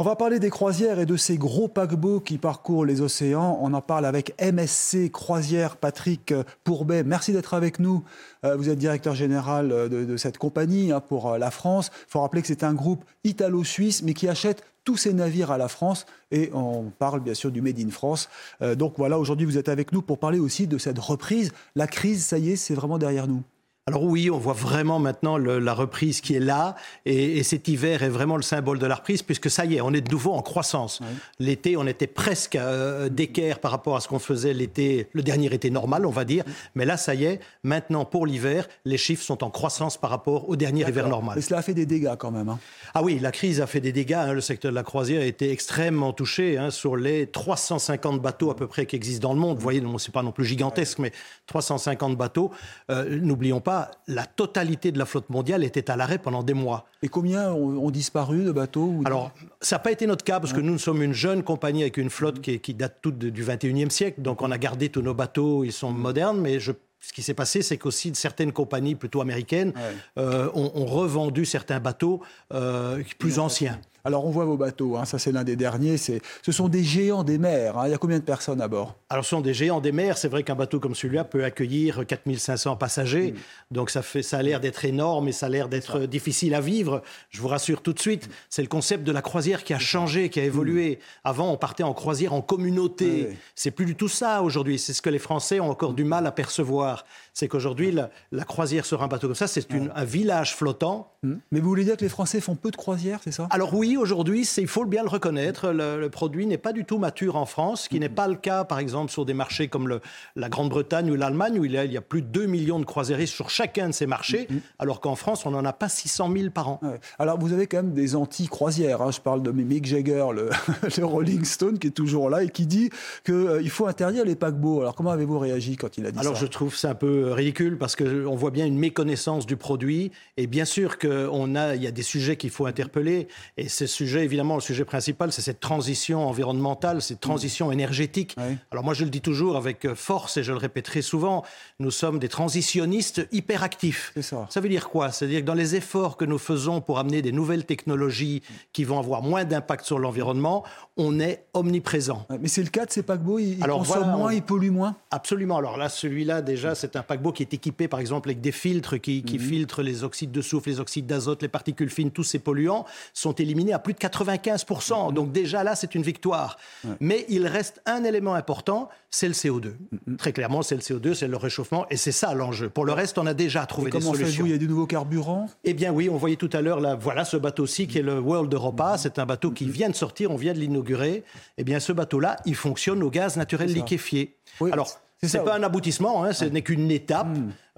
On va parler des croisières et de ces gros paquebots qui parcourent les océans. On en parle avec MSC Croisière, Patrick Pourbet. Merci d'être avec nous. Euh, Vous êtes directeur général de, de cette compagnie hein, pour euh, la France. Il faut rappeler que c'est un groupe italo-suisse, mais qui achète tous ses navires à la France et on parle bien sûr du Made in France. Euh, donc voilà, aujourd'hui vous êtes avec nous pour parler aussi de cette reprise. La crise, ça y est, c'est vraiment derrière nous. Alors oui, on voit vraiment maintenant le- la reprise qui est là, et, et cet hiver est vraiment le symbole de la reprise, puisque ça y est, on est de nouveau en croissance. L'été, on était presque euh, d'équerre par rapport à ce qu'on faisait l'été, le dernier été normal, on va dire, mais là, ça y est, maintenant pour l'hiver, les chiffres sont en croissance par rapport au dernier hiver normal. Et cela a fait des dégâts quand même. hein. Ah oui, la crise a fait des dégâts. hein. Le secteur de la croisière a été extrêmement touché. hein, sur les 350 bateaux à peu près qui existent dans le monde, vous voyez, c'est pas non plus gigantesque, mais 350 bateaux. Euh, N'oublions pas, la totalité de la flotte mondiale était à l'arrêt pendant des mois. Et combien ont, ont disparu de bateaux ou- Alors, ça n'a pas été notre cas parce que nous, nous sommes une jeune compagnie avec une flotte qui, date toute du 21e siècle. Donc, on a gardé tous nos bateaux, ils sont modernes, mais je- ce qui s'est passé, c'est qu'aussi certaines compagnies plutôt américaines euh, ont, ont revendu certains bateaux euh, plus anciens. Alors on voit vos bateaux, hein, ça c'est l'un des derniers. c'est- Ce sont des géants des mers. hein. Il y a combien de personnes à bord? Alors, ce sont des géants des mers. C'est vrai qu'un bateau comme celui-là peut accueillir 4500 passagers. Donc, ça, fait, ça a l'air d'être énorme et ça a l'air d'être difficile à vivre. Je vous rassure tout de suite, c'est le concept de la croisière qui a changé, qui a évolué. Avant, on partait en croisière en communauté. Oui. C'est plus du tout ça aujourd'hui. C'est ce que les Français ont encore du mal à percevoir. C'est qu'aujourd'hui, la, la croisière sur un bateau comme ça, c'est une- un village flottant. Mais vous voulez dire que les Français font peu de croisières, c'est ça? Alors oui, aujourd'hui, c'est- il faut bien le reconnaître, le, le produit n'est pas du tout mature en France, ce qui n'est pas le cas, par exemple, sur des marchés comme le- la Grande-Bretagne ou l'Allemagne, où il y, a, il y a plus de 2 millions de croisiéristes sur chacun de ces marchés, alors qu'en France, on n'en a pas 600 000 par an. Ouais. Alors, vous avez quand même des anti-croisières. hein. Je parle de Mick Jagger, le, le Rolling Stone, qui est toujours là et qui dit qu'il faut interdire les paquebots. Alors, comment avez-vous réagi quand il a dit Alors ça je trouve c'est un peu ridicule parce que on voit bien une méconnaissance du produit et bien sûr qu'on a il y a des sujets qu'il faut interpeller et ce sujet évidemment le sujet principal c'est cette transition environnementale, cette transition énergétique. Alors moi je le dis toujours avec euh, force et je le répéterai souvent, nous sommes des transitionnistes hyperactifs. Ça. Ça veut dire quoi? C'est-à-dire que dans les efforts que nous faisons pour amener des nouvelles technologies qui vont avoir moins d'impact sur l'environnement, on est omniprésent. Mais c'est le cas de ces paquebots, ils, Alors, consomment voilà, moins, on- ils polluent moins? Absolument. Alors là, celui-là, déjà, c'est un paquebot qui est équipé, par exemple, avec des filtres qui, qui filtrent les oxydes de soufre, les oxydes d'azote, les particules fines, tous ces polluants sont éliminés à plus de 95%. Donc déjà là, c'est une victoire. Mais il reste un élément important, c'est le CO2. Très clairement, c'est le CO2, c'est le réchauffement, et c'est ça l'enjeu. Pour le reste, on a déjà trouvé Et des Comment solutions. Il y a du nouveau carburant? Eh bien oui, on voyait tout à l'heure, là, voilà ce bateau-ci qui est le World Europa. C'est un bateau qui vient de sortir, on vient de l'inaugurer. Eh bien ce bateau-là, il fonctionne au gaz naturel liquéfié. Oui, Alors, c'est pas un aboutissement, hein, ce n'est qu'une étape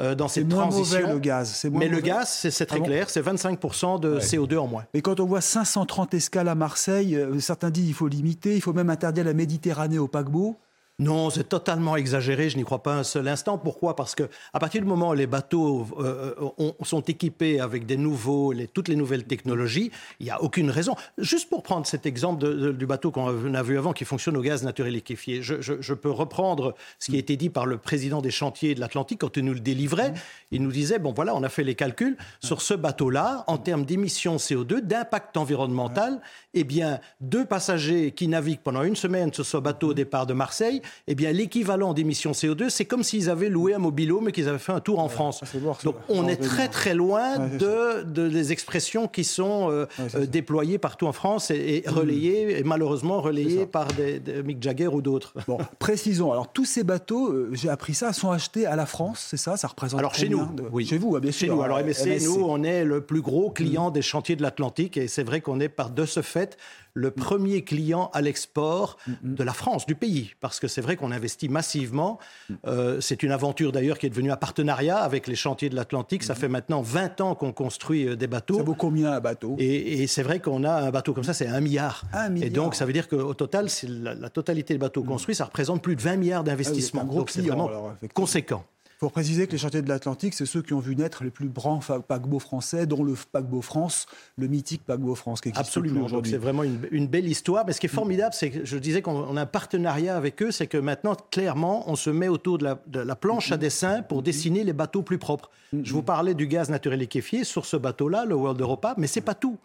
euh, dans cette moins transition. mauvais le gaz. Mais le gaz, c'est très Ah bon clair, c'est 25% de CO2 en moins. Et quand on voit 530 escales à Marseille, euh, certains disent qu'il faut limiter, il faut même interdire la Méditerranée aux paquebots. Non, c'est totalement exagéré. Je n'y crois pas un seul instant. Pourquoi? Parce que à partir du moment où les bateaux euh, ont- sont équipés avec des nouveaux, les- toutes les nouvelles technologies, il n'y a aucune raison. Juste pour prendre cet exemple de- de- du bateau qu'on a vu avant, qui fonctionne au gaz naturel liquéfié, je, je- je peux reprendre ce qui a été dit par le président des chantiers de l'Atlantique quand il nous le délivrait. Il nous disait bon voilà, on a fait les calculs sur ce bateau-là en termes d'émissions CO2, d'impact environnemental. Eh bien, deux passagers qui naviguent pendant une semaine sur ce bateau au départ de Marseille, eh bien, l'équivalent d'émissions CO2, c'est comme s'ils avaient loué un mobilo, mais qu'ils avaient fait un tour en France. Donc, on est très, très loin Ouais, de, de des expressions qui sont euh, euh, déployées partout en France et, et relayées, et malheureusement relayées par des, des Mick Jagger ou d'autres. Bon, précisons. Alors, tous ces bateaux, euh, j'ai appris ça, sont achetés à la France, c'est ça? Ça représente Alors chez nous, de- oui. Chez vous, Chez nous. Alors MSC, nous, on est le plus gros client des chantiers de l'Atlantique et c'est vrai qu'on est par de ce fait le premier client à l'export de la France, du pays, parce que c'est c'est vrai qu'on investit massivement. Euh, c'est une aventure d'ailleurs qui est devenue un partenariat avec les chantiers de l'Atlantique. Ça fait maintenant 20 ans qu'on construit euh, des bateaux. Ça vaut combien un bateau? Et, c'est vrai qu'on a un bateau comme ça, c'est un milliard. Un milliard. Et donc ça veut dire qu'au total, la, la, totalité des bateaux construits, ça représente plus de 20 milliards d'investissements. Ah donc c'est vraiment conséquent. Il faut préciser que les chantiers de l'Atlantique, c'est ceux qui ont vu naître les plus grands paquebots français, dont le paquebot France, le mythique paquebot France qui existe Absolument. aujourd'hui. C'est vraiment une, belle histoire. Mais ce qui est formidable, c'est que je disais qu'on a un partenariat avec eux, c'est que maintenant, clairement, on se met autour de la, planche à dessin pour dessiner les bateaux plus propres. Je vous parlais du gaz naturel liquéfié sur ce bateau-là, le World Europa, mais c'est pas tout.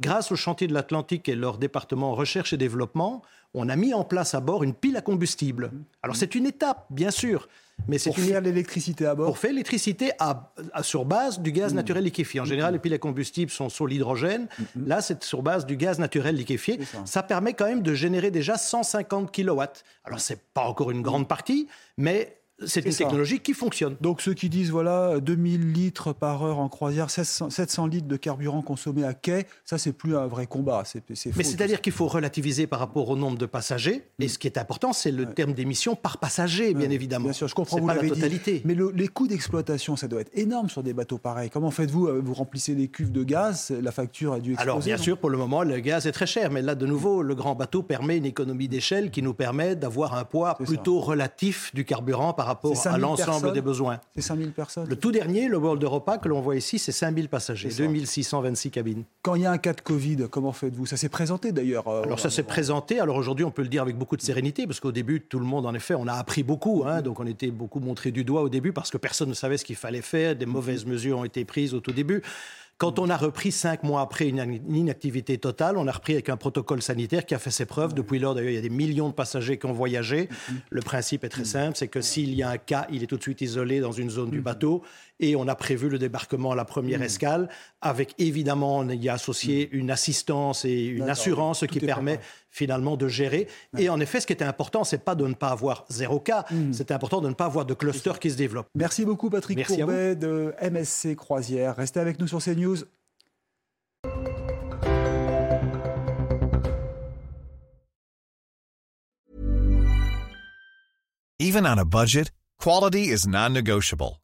Grâce au chantier de l'Atlantique et leur département recherche et développement, on a mis en place à bord une pile à combustible. Alors c'est une étape, bien sûr, mais c'est pour faire l'électricité à bord Pour faire l'électricité à, sur base du gaz mmh. naturel liquéfié. En général, les piles à combustible sont sur l'hydrogène. Mmh. Là, c'est sur base du gaz naturel liquéfié. Ça. permet quand même de générer déjà 150 kilowatts. Alors, c'est pas encore une grande partie, mais c'est une technologie qui fonctionne. Donc ceux qui disent, voilà, 2000 litres par heure en croisière, 700, litres de carburant consommé à quai, ça, c'est plus un vrai combat. Mais c'est-à-dire qu'il faut relativiser par rapport au nombre de passagers. Et ce qui est important, c'est le terme d'émission par passager, bien évidemment. Bien sûr, je comprends, vous pas la totalité. Mais les coûts d'exploitation, ça doit être énorme sur des bateaux pareils. Comment faites-vous euh, Vous remplissez des cuves de gaz, la facture a dû exploser Alors, bien sûr, pour le moment, le gaz est très cher. Mais là, de nouveau, le grand bateau permet une économie d'échelle qui nous permet d'avoir un poids plutôt relatif du carburant par rapport à l'ensemble des besoins. C'est 5000 personnes. Le tout dernier, le World Europa, que l'on voit ici, c'est 5000 passagers, 2626 cabines. Quand il y a un cas de Covid, comment faites-vous? Ça s'est présenté d'ailleurs. Euh, alors ça s'est présenté. Alors aujourd'hui, on peut le dire avec beaucoup de sérénité, parce qu'au début, tout le monde, en effet, on a appris beaucoup. Hein, donc on était beaucoup montré du doigt au début, parce que personne ne savait ce qu'il fallait faire. Des mauvaises mesures ont été prises au tout début. Quand on a repris cinq mois après une inactivité totale, on a repris avec un protocole sanitaire qui a fait ses preuves. Depuis lors, d'ailleurs, il y a des millions de passagers qui ont voyagé. Le principe est très simple, c'est que s'il y a un cas, il est tout de suite isolé dans une zone du bateau. Et on a prévu le débarquement à la première escale avec évidemment, on y a associé une assistance et une assurance qui permet finalement de gérer. Et en effet, ce qui était important, c'est pas de ne pas avoir zéro cas, c'était important de ne pas avoir de cluster qui se développe. Merci beaucoup Patrick Merci Courbet de MSC Croisière. Restez avec nous sur CNews. Even on a budget, quality is non-negotiable.